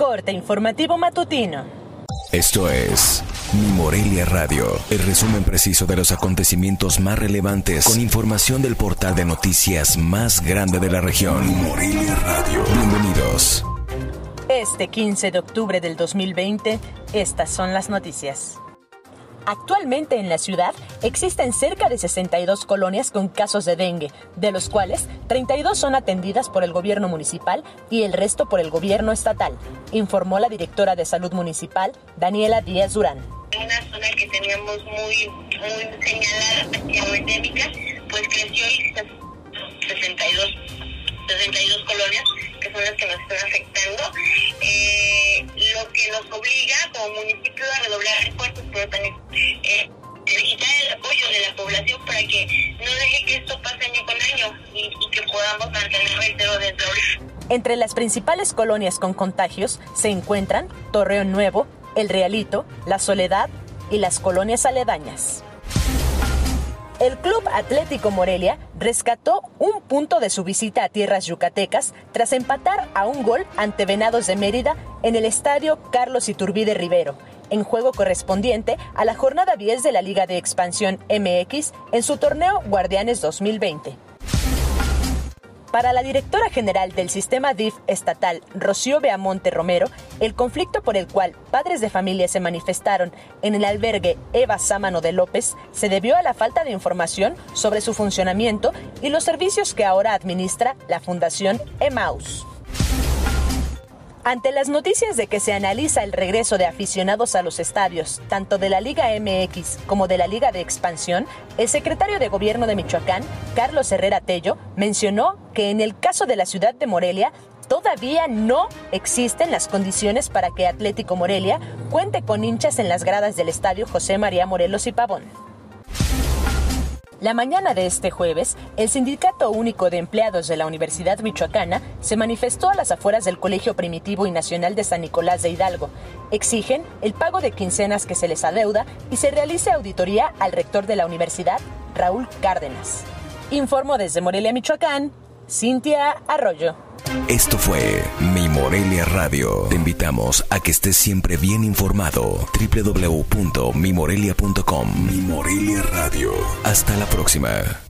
Corte informativo matutino. Esto es Mi Morelia Radio, el resumen preciso de los acontecimientos más relevantes con información del portal de noticias más grande de la región. Mi Morelia Radio. Bienvenidos. Este 15 de octubre del 2020, estas son las noticias. Actualmente en la ciudad existen cerca de 62 colonias con casos de dengue, de los cuales 32 son atendidas por el gobierno municipal y el resto por el gobierno estatal, informó la directora de salud municipal, Daniela Díaz Durán. Una zona que teníamos muy, muy señalada como endémica, pues creció y 62, 62 colonias que son las que nos están afectando. Eh, lo que nos obliga como municipio a redoblar esfuerzos, pero también Entre las principales colonias con contagios se encuentran Torreón Nuevo, El Realito, La Soledad y las colonias aledañas. El Club Atlético Morelia rescató un punto de su visita a tierras yucatecas tras empatar a un gol ante Venados de Mérida en el estadio Carlos Iturbide Rivero, en juego correspondiente a la jornada 10 de la Liga de Expansión MX en su torneo Guardianes 2020. Para la directora general del sistema DIF estatal, Rocío Beamonte Romero, el conflicto por el cual padres de familia se manifestaron en el albergue Eva Sámano de López se debió a la falta de información sobre su funcionamiento y los servicios que ahora administra la Fundación Emaus. Ante las noticias de que se analiza el regreso de aficionados a los estadios, tanto de la Liga MX como de la Liga de Expansión, el secretario de Gobierno de Michoacán, Carlos Herrera Tello, mencionó que en el caso de la ciudad de Morelia, todavía no existen las condiciones para que Atlético Morelia cuente con hinchas en las gradas del estadio José María Morelos y Pavón. La mañana de este jueves, el Sindicato Único de Empleados de la Universidad Michoacana se manifestó a las afueras del Colegio Primitivo y Nacional de San Nicolás de Hidalgo. Exigen el pago de quincenas que se les adeuda y se realice auditoría al rector de la universidad, Raúl Cárdenas. Informo desde Morelia, Michoacán, Cintia Arroyo. Esto fue Morelia Radio. Te invitamos a que estés siempre bien informado. www.mimorelia.com Mi Morelia Radio. Hasta la próxima.